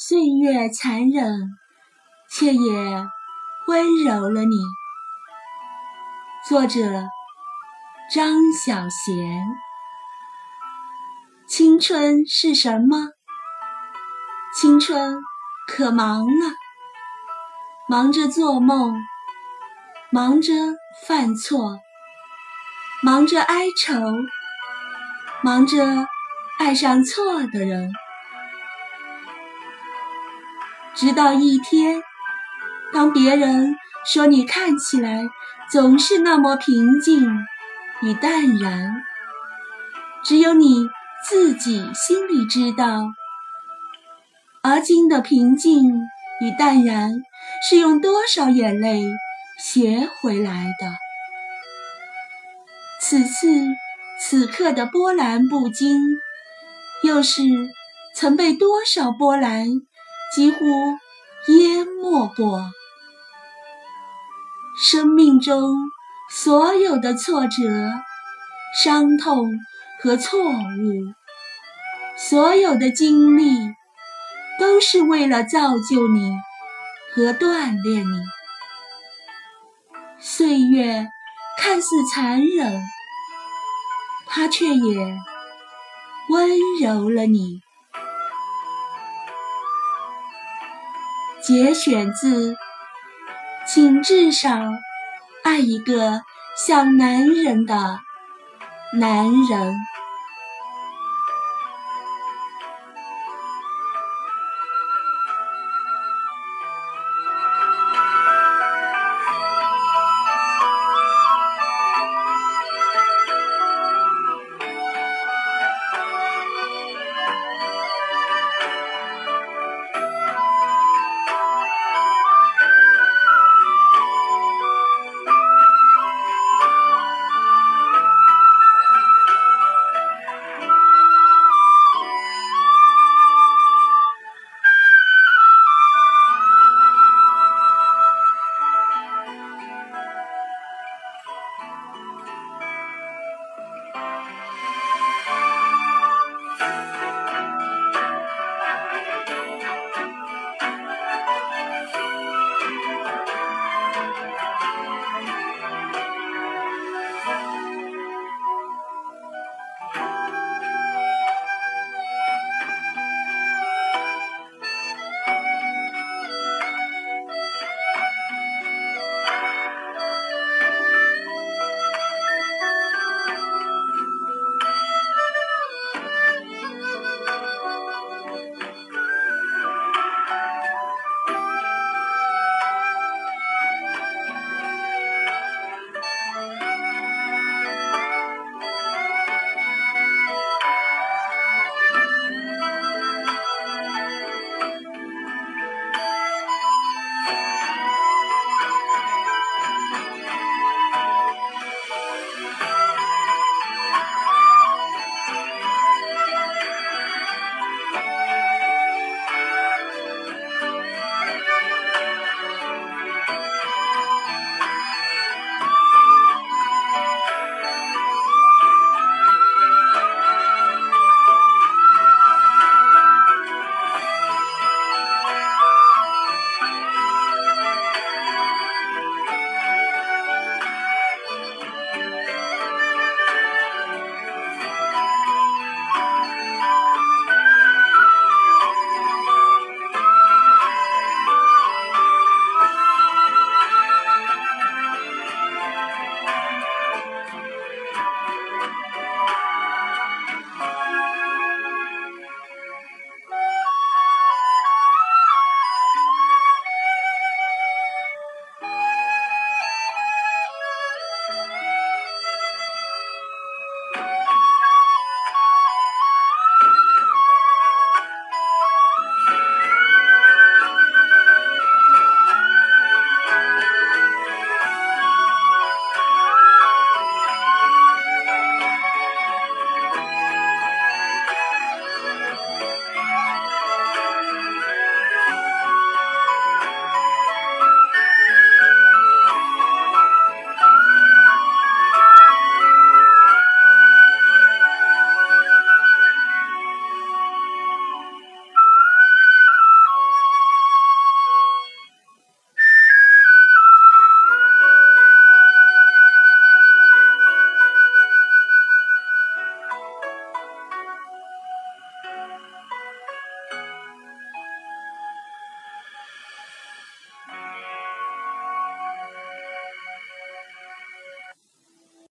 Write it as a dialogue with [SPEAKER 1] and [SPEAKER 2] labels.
[SPEAKER 1] 岁月残忍，却也温柔了你。作者：张小娴。青春是什么？青春可忙了，忙着做梦，忙着犯错，忙着哀愁，忙着爱上错的人。直到一天，当别人说你看起来总是那么平静与淡然，只有你自己心里知道，而今的平静与淡然是用多少眼泪学回来的。此次此刻的波澜不惊，又是曾被多少波澜？几乎淹没过生命中所有的挫折、伤痛和错误，所有的经历，都是为了造就你和锻炼你。岁月看似残忍，它却也温柔了你。节选自《请至少爱一个像男人的男人》。